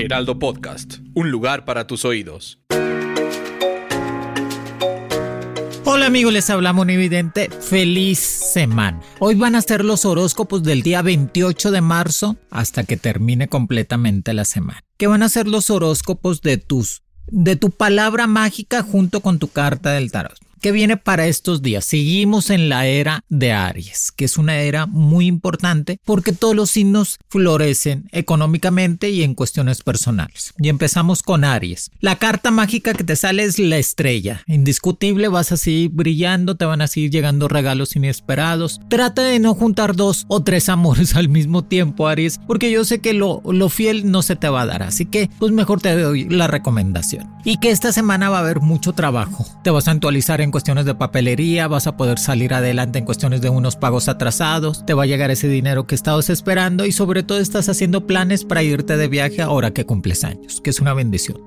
Heraldo Podcast, un lugar para tus oídos. Hola amigos, les hablamos un evidente. Feliz semana. Hoy van a ser los horóscopos del día 28 de marzo hasta que termine completamente la semana. ¿Qué van a ser los horóscopos de tus de tu palabra mágica junto con tu carta del tarot? ¿Qué viene para estos días? Seguimos en la era de Aries, que es una era muy importante porque todos los signos florecen económicamente y en cuestiones personales. Y empezamos con Aries. La carta mágica que te sale es la estrella. Indiscutible, vas así brillando, te van a seguir llegando regalos inesperados. Trata de no juntar dos o tres amores al mismo tiempo, Aries, porque yo sé que lo, lo fiel no se te va a dar. Así que, pues mejor te doy la recomendación. Y que esta semana va a haber mucho trabajo. Te vas a actualizar en cuestiones de papelería, vas a poder salir adelante en cuestiones de unos pagos atrasados, te va a llegar ese dinero que estabas esperando y sobre todo estás haciendo planes para irte de viaje ahora que cumples años, que es una bendición.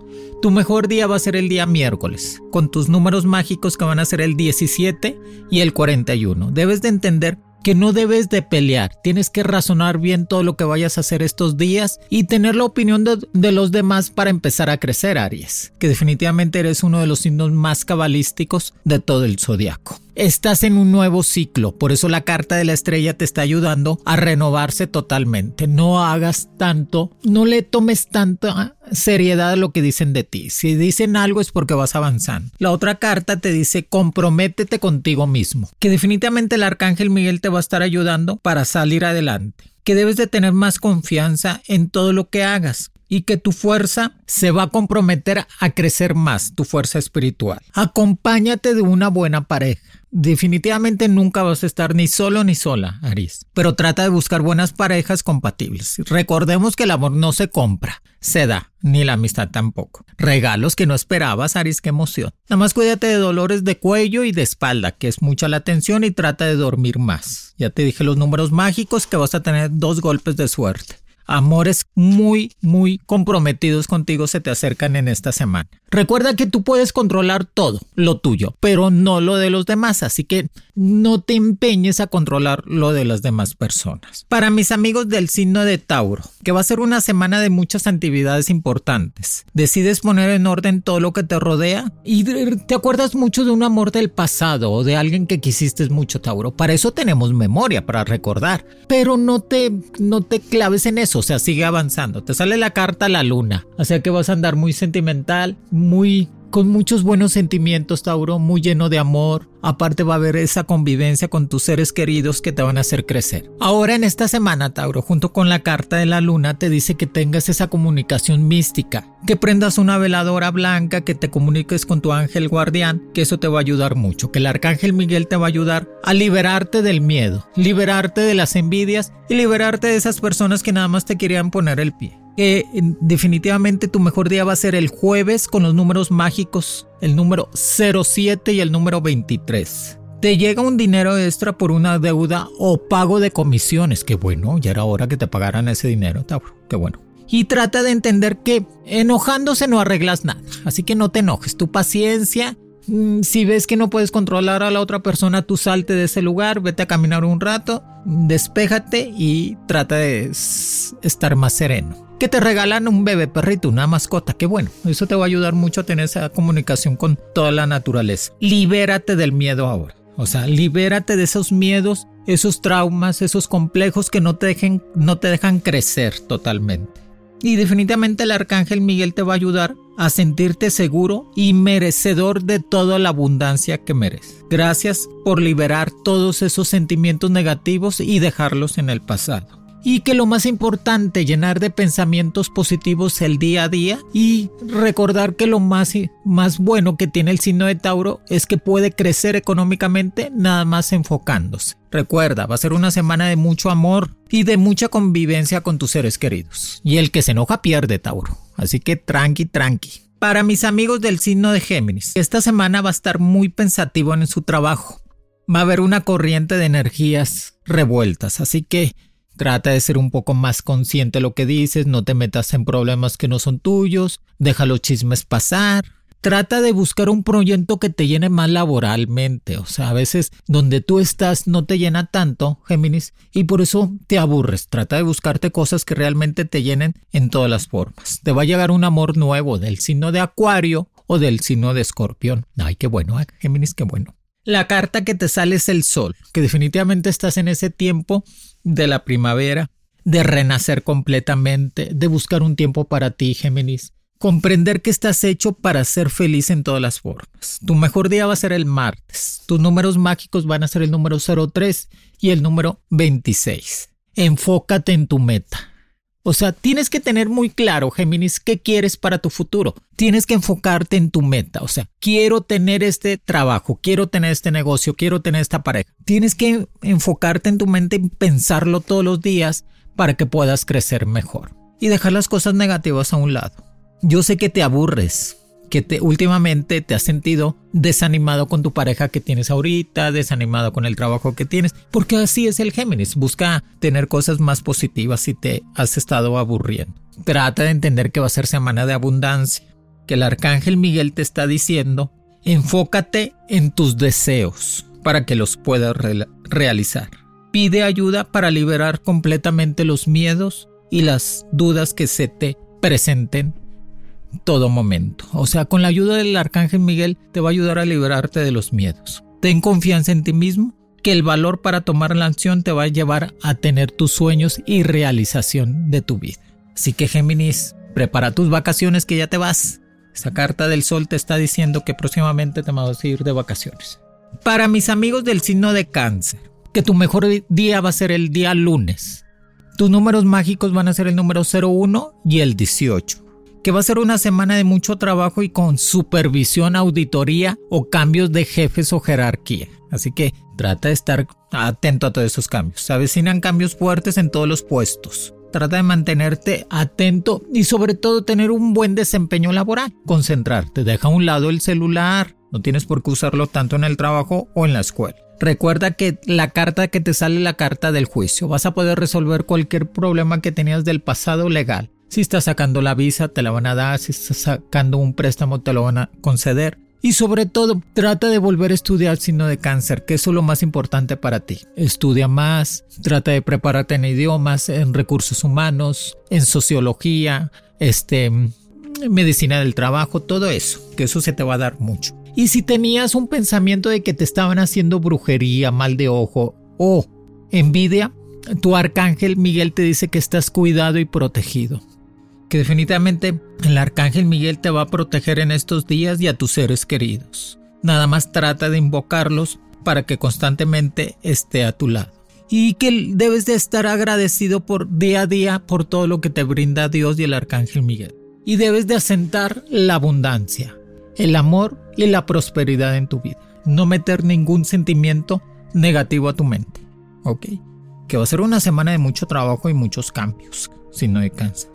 Tu mejor día va a ser el día miércoles, con tus números mágicos que van a ser el 17 y el 41. Debes de entender que no debes de pelear, tienes que razonar bien todo lo que vayas a hacer estos días y tener la opinión de, de, los demás para empezar a crecer, Aries, que definitivamente eres uno de los signos más cabalísticos de todo el zodiaco. Estás en un nuevo ciclo, por eso la carta de la estrella te está ayudando a renovarse totalmente. No hagas tanto, no le tomes tanta seriedad a lo que dicen de ti. Si dicen algo es porque vas avanzando. La otra carta te dice comprométete contigo mismo, que definitivamente el arcángel Miguel te va a estar ayudando para salir adelante que debes de tener más confianza en todo lo que hagas y que tu fuerza se va a comprometer a crecer más, tu fuerza espiritual. Acompáñate de una buena pareja. Definitivamente nunca vas a estar ni solo ni sola, Aries, pero trata de buscar buenas parejas compatibles. Recordemos que el amor no se compra, se da, ni la amistad tampoco. Regalos que no esperabas, Aries, qué emoción. Nada más cuídate de dolores de cuello y de espalda, que es mucha la tensión y trata de dormir más. Ya te dije los números mágicos que vas a tener dos golpes de suerte amores muy, muy comprometidos contigo se te acercan en esta semana. Recuerda que tú puedes controlar todo lo tuyo, pero no lo de los demás, así que no te empeñes a controlar lo de las demás personas. Para mis amigos del signo de Tauro, que va a ser una semana de muchas actividades importantes, decides poner en orden todo lo que te rodea y te acuerdas mucho de un amor del pasado o de alguien que quisiste mucho, Tauro. Para eso tenemos memoria, para recordar, pero no te, no te claves en eso, o sea, sigue avanzando. Te sale la carta la luna, o sea que vas a andar muy sentimental, muy con muchos buenos sentimientos, Tauro, muy lleno de amor. Aparte va a haber esa convivencia con tus seres queridos que te van a hacer crecer. Ahora en esta semana, Tauro, junto con la carta de la luna, te dice que tengas esa comunicación mística, que prendas una veladora blanca, que te comuniques con tu ángel guardián, que eso te va a ayudar mucho, que el arcángel Miguel te va a ayudar a liberarte del miedo, liberarte de las envidias y liberarte de esas personas que nada más te querían poner el pie que definitivamente tu mejor día va a ser el jueves con los números mágicos, el número 07 y el número 23. Te llega un dinero extra por una deuda o pago de comisiones. Qué bueno, ya era hora que te pagaran ese dinero, Tauro. Qué bueno. Y trata de entender que enojándose no arreglas nada. Así que no te enojes. Tu paciencia mm, si ves que no puedes controlar a la otra persona, tú salte de ese lugar, vete a caminar un rato, despéjate y trata de estar más sereno que te regalan un bebé perrito, una mascota. Qué bueno, eso te va a ayudar mucho a tener esa comunicación con toda la naturaleza. Libérate del miedo ahora. O sea, libérate de esos miedos, esos traumas, esos complejos que no te, dejen, no te dejan crecer totalmente. Y definitivamente el arcángel Miguel te va a ayudar a sentirte seguro y merecedor de toda la abundancia que mereces. Gracias por liberar todos esos sentimientos negativos y dejarlos en el pasado. Y que lo más importante, llenar de pensamientos positivos el día a día y recordar que lo más, más bueno que tiene el signo de Tauro es que puede crecer económicamente nada más enfocándose. Recuerda, va a ser una semana de mucho amor y de mucha convivencia con tus seres queridos. Y el que se enoja pierde, Tauro. Así que tranqui, tranqui. Para mis amigos del signo de Géminis, esta semana va a estar muy pensativo en su trabajo. Va a haber una corriente de energías revueltas, así que Trata de ser un poco más consciente de lo que dices, no te metas en problemas que no son tuyos, deja los chismes pasar. Trata de buscar un proyecto que te llene más laboralmente. O sea, a veces donde tú estás no te llena tanto, Géminis, y por eso te aburres. Trata de buscarte cosas que realmente te llenen en todas las formas. Te va a llegar un amor nuevo del signo de Acuario o del signo de Escorpión. Ay, qué bueno, ¿eh? Géminis, qué bueno. La carta que te sale es el sol, que definitivamente estás en ese tiempo de la primavera, de renacer completamente, de buscar un tiempo para ti, Géminis. Comprender que estás hecho para ser feliz en todas las formas. Tu mejor día va a ser el martes. Tus números mágicos van a ser el número 03 y el número 26. Enfócate en tu meta. O sea, tienes que tener muy claro, Géminis, qué quieres para tu futuro. Tienes que enfocarte en tu meta. O sea, quiero tener este trabajo, quiero tener este negocio, quiero tener esta pareja. Tienes que enfocarte en tu mente y pensarlo todos los días para que puedas crecer mejor. Y dejar las cosas negativas a un lado. Yo sé que te aburres, que te, últimamente te has sentido desanimado con tu pareja que tienes ahorita, desanimado con el trabajo que tienes, porque así es el Géminis, busca tener cosas más positivas si te has estado aburriendo. Trata de entender que va a ser semana de abundancia, que el arcángel Miguel te está diciendo, enfócate en tus deseos para que los puedas realizar. Pide ayuda para liberar completamente los miedos y las dudas que se te presenten todo momento. O sea, con la ayuda del Arcángel Miguel te va a ayudar a liberarte de los miedos. Ten confianza en ti mismo, que el valor para tomar la acción te va a llevar a tener tus sueños y realización de tu vida. Así que Géminis, prepara tus vacaciones que ya te vas. Esa carta del sol te está diciendo que próximamente te vas a ir de vacaciones. Para mis amigos del signo de cáncer, que tu mejor día va a ser el día lunes. Tus números mágicos van a ser el número 01 y el 18 que va a ser una semana de mucho trabajo y con supervisión, auditoría o cambios de jefes o jerarquía. Así que trata de estar atento a todos esos cambios. Se avecinan cambios fuertes en todos los puestos. Trata de mantenerte atento y sobre todo tener un buen desempeño laboral. Concentrarte, deja a un lado el celular. No tienes por qué usarlo tanto en el trabajo o en la escuela. Recuerda que la carta que te sale la carta del juicio. Vas a poder resolver cualquier problema que tenías del pasado legal. Si estás sacando la visa, te la van a dar. Si estás sacando un préstamo, te lo van a conceder. Y sobre todo, trata de volver a estudiar signo de cáncer, que eso es lo más importante para ti. Estudia más, trata de prepararte en idiomas, en recursos humanos, en sociología, este, medicina del trabajo, todo eso, que eso se te va a dar mucho. Y si tenías un pensamiento de que te estaban haciendo brujería, mal de ojo o envidia, tu arcángel Miguel te dice que estás cuidado y protegido que definitivamente el arcángel Miguel te va a proteger en estos días y a tus seres queridos. Nada más trata de invocarlos para que constantemente esté a tu lado. Y que debes de estar agradecido por día a día por todo lo que te brinda Dios y el arcángel Miguel. Y debes de asentar la abundancia, el amor y la prosperidad en tu vida. No meter ningún sentimiento negativo a tu mente. ¿Ok? Que va a ser una semana de mucho trabajo y muchos cambios, si no de cáncer.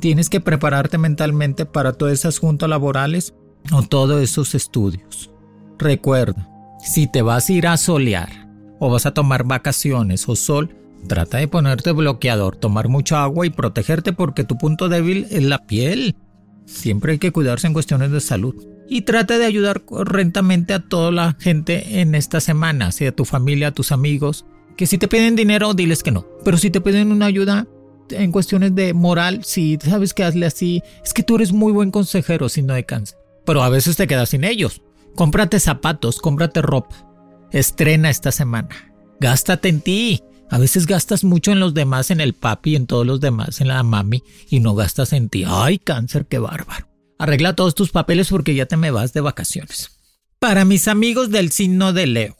Tienes que prepararte mentalmente para todas esas juntas laborales o todos esos estudios. Recuerda, si te vas a ir a solear o vas a tomar vacaciones o sol, trata de ponerte bloqueador, tomar mucha agua y protegerte porque tu punto débil es la piel. Siempre hay que cuidarse en cuestiones de salud. Y trata de ayudar correctamente a toda la gente en esta semana, sea tu familia, a tus amigos, que si te piden dinero, diles que no. Pero si te piden una ayuda, en cuestiones de moral, si sabes que hazle así, es que tú eres muy buen consejero si no cáncer. Pero a veces te quedas sin ellos. Cómprate zapatos, cómprate ropa. Estrena esta semana. Gástate en ti. A veces gastas mucho en los demás, en el papi, en todos los demás, en la mami, y no gastas en ti. ¡Ay, cáncer, qué bárbaro! Arregla todos tus papeles porque ya te me vas de vacaciones. Para mis amigos del signo de Leo,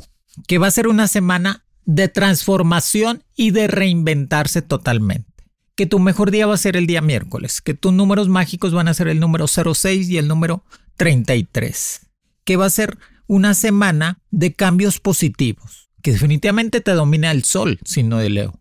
que va a ser una semana de transformación y de reinventarse totalmente. Que tu mejor día va a ser el día miércoles, que tus números mágicos van a ser el número 06 y el número 33. Que va a ser una semana de cambios positivos, que definitivamente te domina el sol, no de Leo.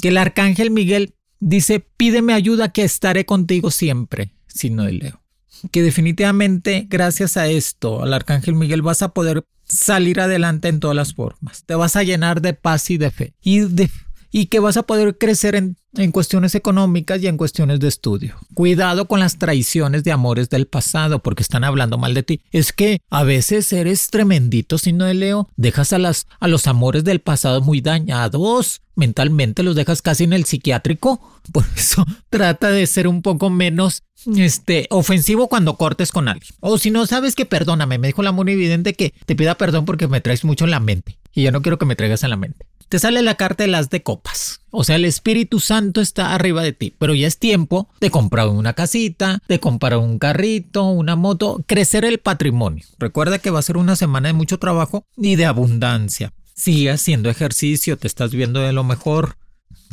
Que el arcángel Miguel dice, pídeme ayuda que estaré contigo siempre, no de Leo. Que definitivamente gracias a esto, al arcángel Miguel, vas a poder salir adelante en todas las formas. Te vas a llenar de paz y de fe. Y de y que vas a poder crecer en, en, cuestiones económicas y en cuestiones de estudio. Cuidado con las traiciones de amores del pasado porque están hablando mal de ti. Es que a veces eres tremendito, si no de Leo, dejas a, las, a los amores del pasado muy dañados. Mentalmente los dejas casi en el psiquiátrico. Por eso trata de ser un poco menos este, ofensivo cuando cortes con alguien. O si no sabes que perdóname, me dijo la muy evidente que te pida perdón porque me traes mucho en la mente. Y yo no quiero que me traigas en la mente te sale la carta de las de copas. O sea, el Espíritu Santo está arriba de ti, pero ya es tiempo de comprar una casita, de comprar un carrito, una moto, crecer el patrimonio. Recuerda que va a ser una semana de mucho trabajo y de abundancia. Sigue haciendo ejercicio, te estás viendo de lo mejor,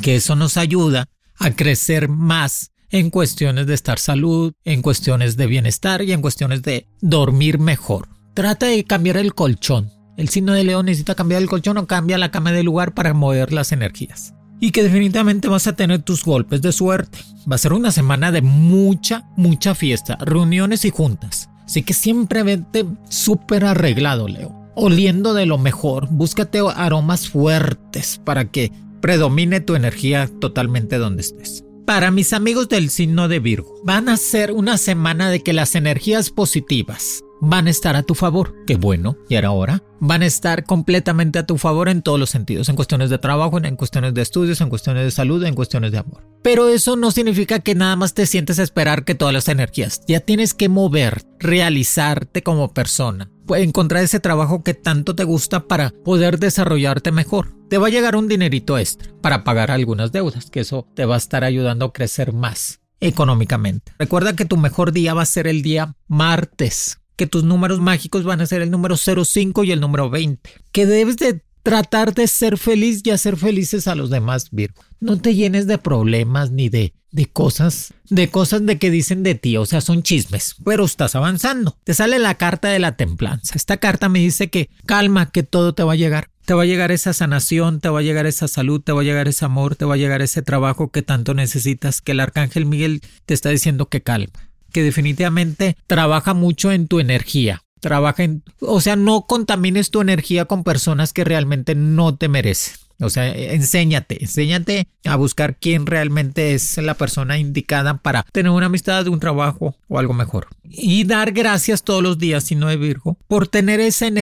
que eso nos ayuda a crecer más en cuestiones de estar salud, en cuestiones de bienestar y en cuestiones de dormir mejor. Trata de cambiar el colchón. El signo de león necesita cambiar el colchón o cambia la cama de lugar para mover las energías. Y que definitivamente vas a tener tus golpes de suerte. Va a ser una semana de mucha, mucha fiesta, reuniones y juntas. Así que siempre vete súper arreglado, Leo. Oliendo de lo mejor. Búscate aromas fuertes para que predomine tu energía totalmente donde estés. Para mis amigos del signo de Virgo, van a ser una semana de que las energías positivas, van a estar a tu favor. Qué bueno. Y ahora van a estar completamente a tu favor en todos los sentidos, en cuestiones de trabajo, en cuestiones de estudios, en cuestiones de salud, en cuestiones de amor. Pero eso no significa que nada más te sientes esperar que todas las energías. Ya tienes que mover, realizarte como persona. Encontrar ese trabajo que tanto te gusta para poder desarrollarte mejor. Te va a llegar un dinerito extra para pagar algunas deudas, que eso te va a estar ayudando a crecer más económicamente. Recuerda que tu mejor día va a ser el día martes que tus números mágicos van a ser el número 05 y el número 20. Que debes de tratar de ser feliz y hacer felices a los demás, Virgo. No te llenes de problemas ni de, de cosas, de cosas de que dicen de ti, o sea, son chismes, pero estás avanzando. Te sale la carta de la templanza. Esta carta me dice que calma, que todo te va a llegar. Te va a llegar esa sanación, te va a llegar esa salud, te va a llegar ese amor, te va a llegar ese trabajo que tanto necesitas, que el arcángel Miguel te está diciendo que calma que definitivamente trabaja mucho en tu energía. Trabaja en, o sea, no contamines tu energía con personas que realmente no te merecen. O sea, enséñate, enséñate a buscar quién realmente es la persona indicada para tener una amistad, un trabajo o algo mejor. Y dar gracias todos los días, si no de Virgo, por tener esa energía.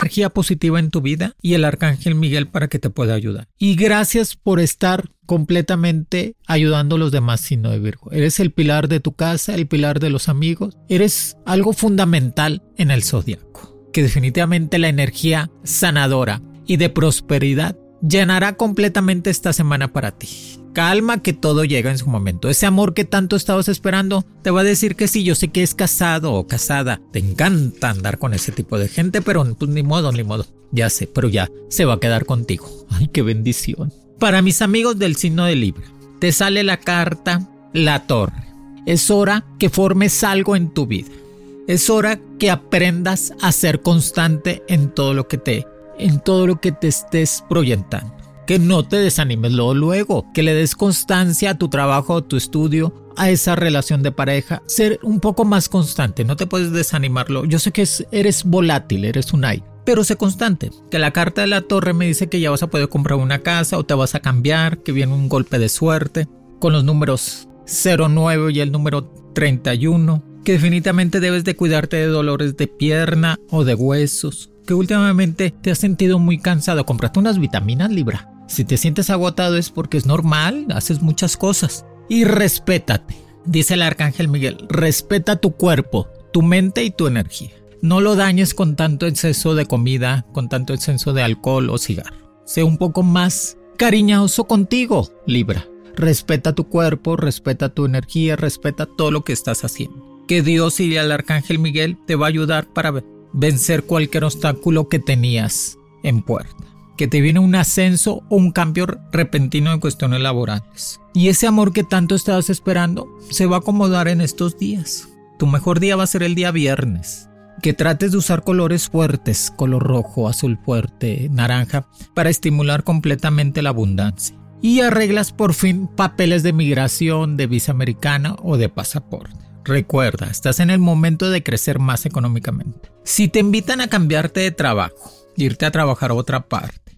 Energía positiva en tu vida y el arcángel Miguel para que te pueda ayudar. Y gracias por estar completamente ayudando a los demás, sino de Virgo. Eres el pilar de tu casa, el pilar de los amigos. Eres algo fundamental en el zodiaco. Que definitivamente la energía sanadora y de prosperidad llenará completamente esta semana para ti. Calma que todo llega en su momento. Ese amor que tanto estabas esperando te va a decir que sí, yo sé que es casado o casada. Te encanta andar con ese tipo de gente, pero pues ni modo, ni modo. Ya sé, pero ya se va a quedar contigo. Ay, qué bendición. Para mis amigos del signo de Libra, te sale la carta La Torre. Es hora que formes algo en tu vida. Es hora que aprendas a ser constante en todo lo que te en todo lo que te estés proyectando que no te desanimes luego, que le des constancia a tu trabajo, a tu estudio, a esa relación de pareja, ser un poco más constante, no te puedes desanimarlo. Yo sé que eres volátil, eres un ay, pero sé constante. Que la carta de la torre me dice que ya vas a poder comprar una casa o te vas a cambiar, que viene un golpe de suerte con los números 09 y el número 31, que definitivamente debes de cuidarte de dolores de pierna o de huesos, que últimamente te has sentido muy cansado, compraste unas vitaminas Libra si te sientes agotado es porque es normal, haces muchas cosas. Y respétate, dice el arcángel Miguel, respeta tu cuerpo, tu mente y tu energía. No lo dañes con tanto exceso de comida, con tanto exceso de alcohol o cigarro. Sé un poco más cariñoso contigo, Libra. Respeta tu cuerpo, respeta tu energía, respeta todo lo que estás haciendo. Que Dios y el arcángel Miguel te va a ayudar para vencer cualquier obstáculo que tenías en puerta que te viene un ascenso o un cambio repentino en cuestiones laborales. Y ese amor que tanto estabas esperando se va a acomodar en estos días. Tu mejor día va a ser el día viernes. Que trates de usar colores fuertes, color rojo, azul fuerte, naranja, para estimular completamente la abundancia. Y arreglas por fin papeles de migración, de visa americana o de pasaporte. Recuerda, estás en el momento de crecer más económicamente. Si te invitan a cambiarte de trabajo, irte a trabajar a otra parte,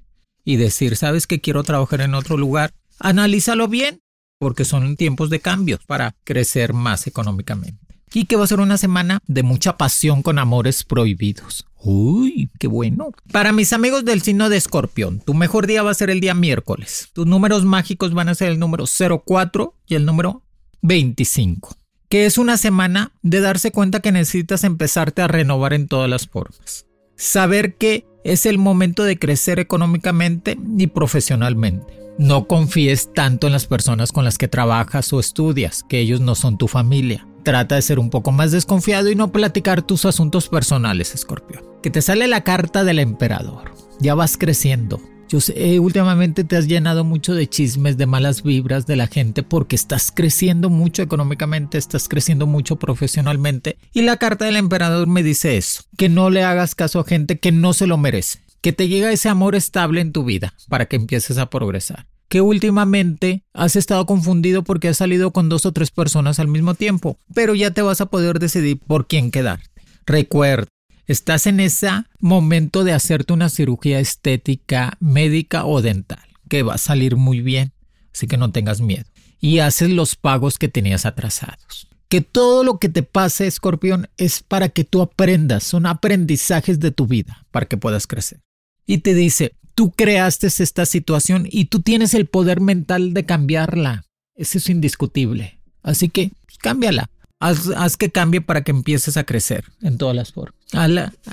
y decir, sabes que quiero trabajar en otro lugar, analízalo bien, porque son tiempos de cambio para crecer más económicamente. Y que va a ser una semana de mucha pasión con amores prohibidos. Uy, qué bueno. Para mis amigos del signo de escorpión, tu mejor día va a ser el día miércoles. Tus números mágicos van a ser el número 04 y el número 25. Que es una semana de darse cuenta que necesitas empezarte a renovar en todas las formas. Saber que es el momento de crecer económicamente y profesionalmente. No confíes tanto en las personas con las que trabajas o estudias, que ellos no son tu familia. Trata de ser un poco más desconfiado y no platicar tus asuntos personales, Escorpión. Que te sale la carta del emperador. Ya vas creciendo, yo sé, eh, últimamente te has llenado mucho de chismes, de malas vibras de la gente porque estás creciendo mucho económicamente, estás creciendo mucho profesionalmente. Y la carta del emperador me dice eso, que no le hagas caso a gente que no se lo merece, que te llega ese amor estable en tu vida para que empieces a progresar que últimamente has estado confundido porque has salido con dos o tres personas al mismo tiempo, pero ya te vas a poder decidir por quién quedarte. Recuerda, estás en ese momento de hacerte una cirugía estética, médica o dental, que va a salir muy bien, así que no tengas miedo. Y haces los pagos que tenías atrasados. Que todo lo que te pase, escorpión, es para que tú aprendas, son aprendizajes de tu vida, para que puedas crecer. Y te dice, tú creaste esta situación y tú tienes el poder mental de cambiarla. Eso es indiscutible. Así que pues, cámbiala. Haz, que cambie para que empieces a crecer en todas las formas.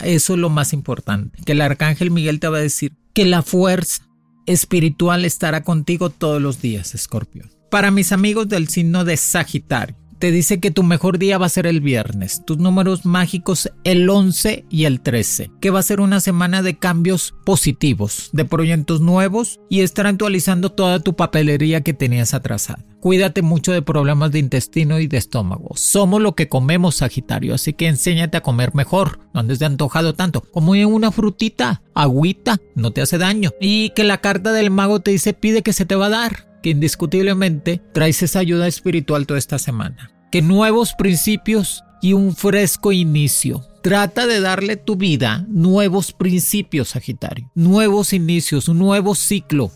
eso es lo más importante. Que el arcángel Miguel te va a decir que la fuerza espiritual estará contigo todos los días, Escorpio. Para mis amigos del signo de Sagitario, te dice que tu mejor día va a ser el viernes, tus números mágicos el 11 y el 13, que va a ser una semana de cambios positivos, de proyectos nuevos y estar actualizando toda tu papelería que tenías atrasada. Cuídate mucho de problemas de intestino y de estómago. Somos lo que comemos, Sagitario, así que enséñate a comer mejor. No andes de antojado tanto. Como una frutita, agüita, no te hace daño. Y que la carta del mago te dice pide que se te va a dar que indiscutiblemente traes esa ayuda espiritual toda esta semana. Que nuevos principios y un fresco inicio. Trata de darle tu vida nuevos principios, Sagitario. Nuevos inicios, un nuevo ciclo.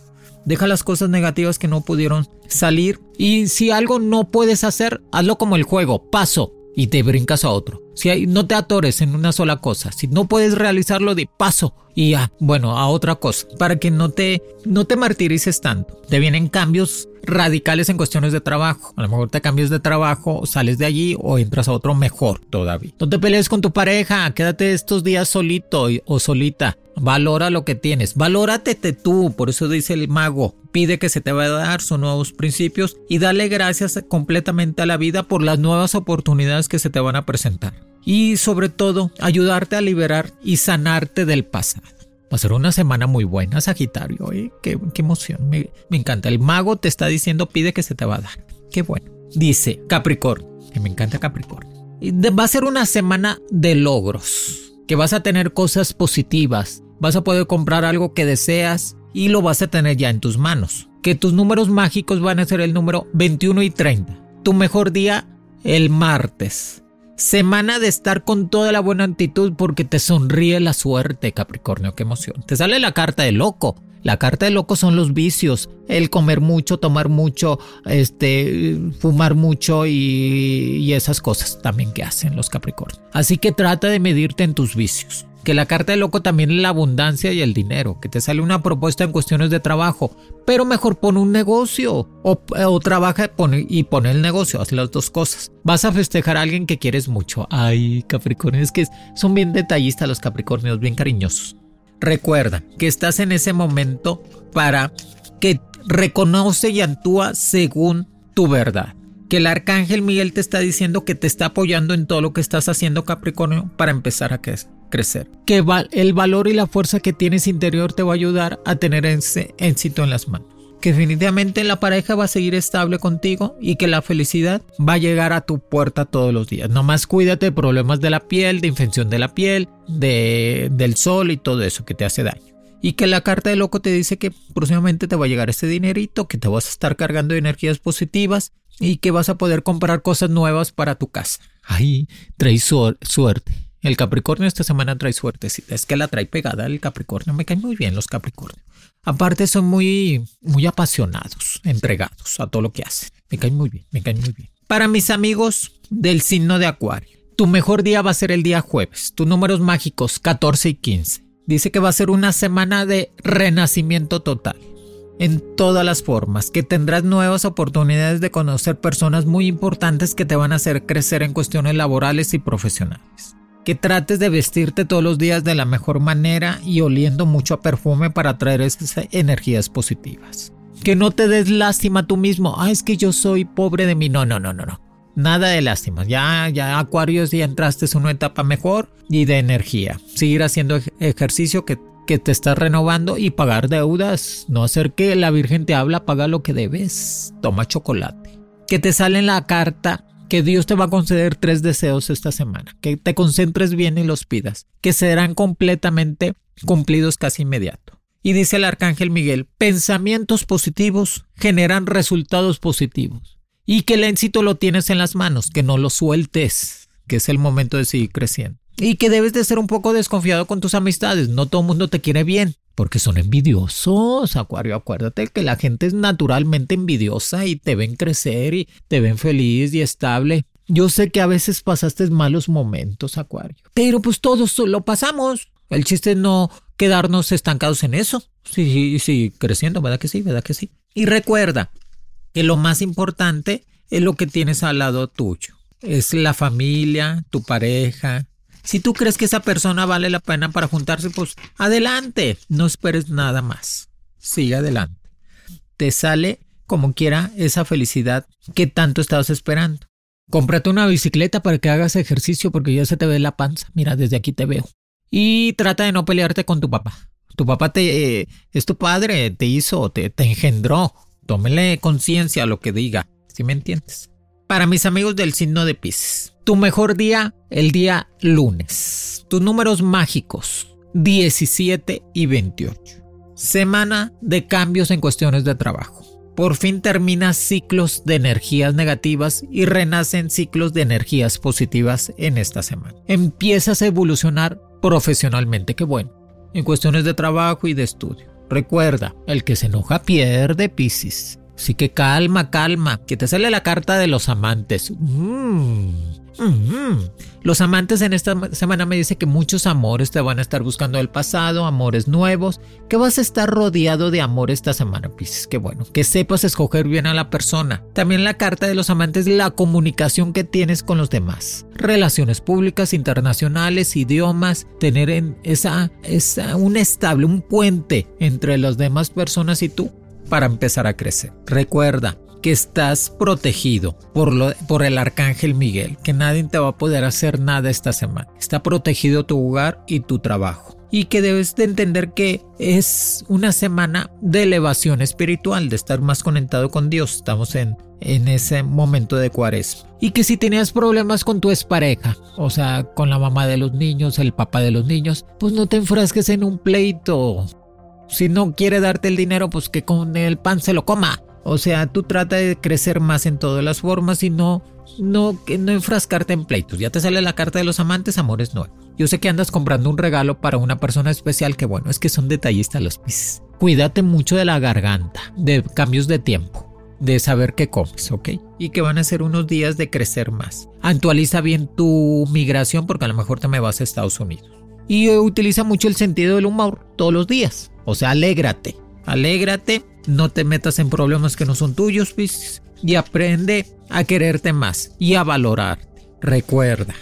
Deja las cosas negativas que no pudieron salir. Y si algo no puedes hacer, hazlo como el juego. Paso y te brincas a otro. Si hay, no te atores en una sola cosa. Si no puedes realizarlo de paso y bueno, a otra cosa. Para que no te, no te martirices tanto. Te vienen cambios radicales en cuestiones de trabajo. A lo mejor te cambias de trabajo, sales de allí o entras a otro mejor todavía. No te pelees con tu pareja. Quédate estos días solito o solita. Valora lo que tienes. Valórate tú. Por eso dice el mago. Pide que se te va a dar sus nuevos principios y dale gracias completamente a la vida por las nuevas oportunidades que se te van a presentar. Y sobre todo, ayudarte a liberar y sanarte del pasado. Va a ser una semana muy buena, Sagitario. ¿eh? Qué, emoción. Me, me encanta. El mago te está diciendo pide que se te va a dar. Qué bueno. Dice Capricornio. Que me encanta Capricornio. Va a ser una semana de logros. Que vas a tener cosas positivas vas a poder comprar algo que deseas y lo vas a tener ya en tus manos. Que tus números mágicos van a ser el número 21 y 30. Tu mejor día, el martes. Semana de estar con toda la buena actitud porque te sonríe la suerte, Capricornio, qué emoción. Te sale la carta de loco. La carta de loco son los vicios, el comer mucho, tomar mucho, este, fumar mucho y, y esas cosas también que hacen los Capricornios. Así que trata de medirte en tus vicios que la carta de loco también es la abundancia y el dinero, que te sale una propuesta en cuestiones de trabajo, pero mejor pon un negocio o, trabaja y pone el negocio, haz las dos cosas. Vas a festejar a alguien que quieres mucho. Ay, Capricornio, es que son bien detallistas los Capricornios, bien cariñosos. Recuerda que estás en ese momento para que reconoce y actúa según tu verdad que el arcángel Miguel te está diciendo que te está apoyando en todo lo que estás haciendo Capricornio para empezar a crecer crecer. Que el valor y la fuerza que tienes interior te va a ayudar a tener ese éxito en las manos. Que definitivamente la pareja va a seguir estable contigo y que la felicidad va a llegar a tu puerta todos los días. Nomás cuídate de problemas de la piel, de infección de la piel, de, del sol y todo eso que te hace daño. Y que la carta de loco te dice que próximamente te va a llegar ese dinerito, que te vas a estar cargando de energías positivas y que vas a poder comprar cosas nuevas para tu casa. Ay, traes suerte. El Capricornio esta semana trae suerte. Es que la trae pegada el Capricornio. Me caen muy bien los Capricornios. Aparte son muy, muy apasionados, entregados a todo lo que hacen. Me caen muy bien, me caen muy bien. Para mis amigos del signo de Acuario, tu mejor día va a ser el día jueves. Tus números mágicos 14 y 15. Dice que va a ser una semana de renacimiento total en todas las formas, que tendrás nuevas oportunidades de conocer personas muy importantes que te van a hacer crecer en cuestiones laborales y profesionales que trates de vestirte todos los días de la mejor manera y oliendo mucho a perfume para traer esas energías positivas. Que no te des lástima tú mismo. Ah, es que yo soy pobre de mí. No, no, no, no, no. Nada de lástima. Ya, ya Acuarios ya entraste en una etapa mejor y de energía. Seguir haciendo ejercicio que, que te está renovando y pagar deudas. No hacer que la Virgen te habla, paga lo que debes. Toma chocolate. Que te sale en la carta que Dios te va a conceder tres deseos esta semana, que te concentres bien y los pidas, que serán completamente cumplidos casi inmediato. Y dice el arcángel Miguel, pensamientos positivos generan resultados positivos. Y que el éxito lo tienes en las manos, que no lo sueltes, que es el momento de seguir creciendo. Y que debes de ser un poco desconfiado con tus amistades, no todo el mundo te quiere bien porque son envidiosos, Acuario. Acuérdate que la gente es naturalmente envidiosa y te ven crecer y te ven feliz y estable. Yo sé que a veces pasaste malos momentos, Acuario, pero pues todos lo pasamos. El chiste es no quedarnos estancados en eso. Sí, sí, creciendo, ¿verdad que sí? ¿Verdad que sí? Y recuerda que lo más importante es lo que tienes al lado tuyo. Es la familia, tu pareja, si tú crees que esa persona vale la pena para juntarse, pues adelante, no esperes nada más. Sigue adelante. Te sale como quiera esa felicidad que tanto estabas esperando. Cómprate una bicicleta para que hagas ejercicio porque ya se te ve la panza. Mira, desde aquí te veo. Y trata de no pelearte con tu papá. Tu papá te eh, es tu padre, te hizo, te, te engendró. Tómele conciencia a lo que diga. ¿Sí me entiendes? Para mis amigos del signo de Pisces, tu mejor día, el día lunes. Tus números mágicos, 17 y 28. Semana de cambios en cuestiones de trabajo. Por fin terminas ciclos de energías negativas y renacen ciclos de energías positivas en esta semana. Empiezas a evolucionar profesionalmente, qué bueno, en cuestiones de trabajo y de estudio. Recuerda, el que se enoja pierde Piscis. Así que calma, calma, que te sale la carta de los amantes. Mm. Los amantes en esta semana me dicen que muchos amores te van a estar buscando del pasado, amores nuevos, que vas a estar rodeado de amor esta semana, Pisces. Que bueno, que sepas escoger bien a la persona. También la carta de los amantes, la comunicación que tienes con los demás. Relaciones públicas, internacionales, idiomas, tener en esa un estable, un puente entre las demás personas y tú para empezar a crecer. Recuerda, que estás protegido por, lo, por el arcángel Miguel, que nadie te va a poder hacer nada esta semana. Está protegido tu hogar y tu trabajo. Y que debes de entender que es una semana de elevación espiritual, de estar más conectado con Dios. Estamos en, en ese momento de cuaresma. Y que si tenías problemas con tu expareja, o sea, con la mamá de los niños, el papá de los niños, pues no te enfrasques en un pleito. Si no quiere darte el dinero, pues que con el pan se lo coma. O sea, tú trata de crecer más en todas las formas y no, no, no enfrascarte en pleitos. Ya te sale la carta de los amantes, amores nuevos. Yo sé que andas comprando un regalo para una persona especial que bueno, es que son detallistas los pises. Cuídate mucho de la garganta, de cambios de tiempo, de saber qué comes, ¿ok? Y que van a ser unos días de crecer más. Actualiza bien tu migración porque a lo mejor te me vas a Estados Unidos. Y utiliza mucho el sentido del humor todos los días. O sea, alégrate. Alégrate no te metas en problemas que no son tuyos, Piscis, y aprende a quererte más y a valorarte. Recuerda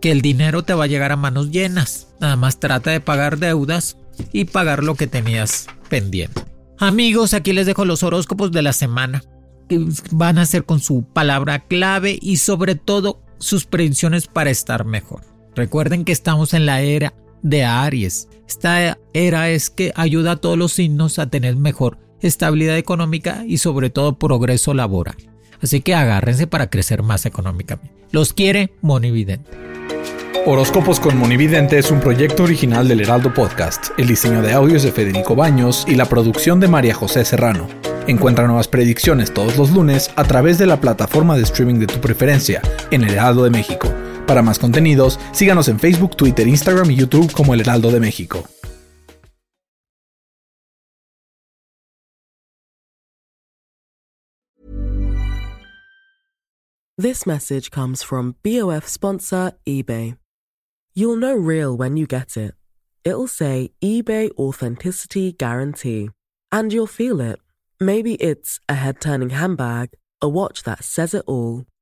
que el dinero te va a llegar a manos llenas. Nada más trata de pagar deudas y pagar lo que tenías pendiente. Amigos, aquí les dejo los horóscopos de la semana, que van a ser con su palabra clave y sobre todo sus predicciones para estar mejor. Recuerden que estamos en la era de Aries. Esta era es que ayuda a todos los signos a tener mejor estabilidad económica y sobre todo progreso laboral. Así que agárrense para crecer más económicamente. Los quiere Monividente. Horóscopos con Monividente es un proyecto original del Heraldo Podcast. El diseño de audios de Federico Baños y la producción de María José Serrano. Encuentra nuevas predicciones todos los lunes a través de la plataforma de streaming de tu preferencia en El Heraldo de México. Para más contenidos, síganos en Facebook, Twitter, Instagram y YouTube como El Heraldo de México. This message comes from BOF sponsor eBay. You'll know real when you get it. It'll say eBay Authenticity Guarantee. And you'll feel it. Maybe it's a head turning handbag, a watch that says it all,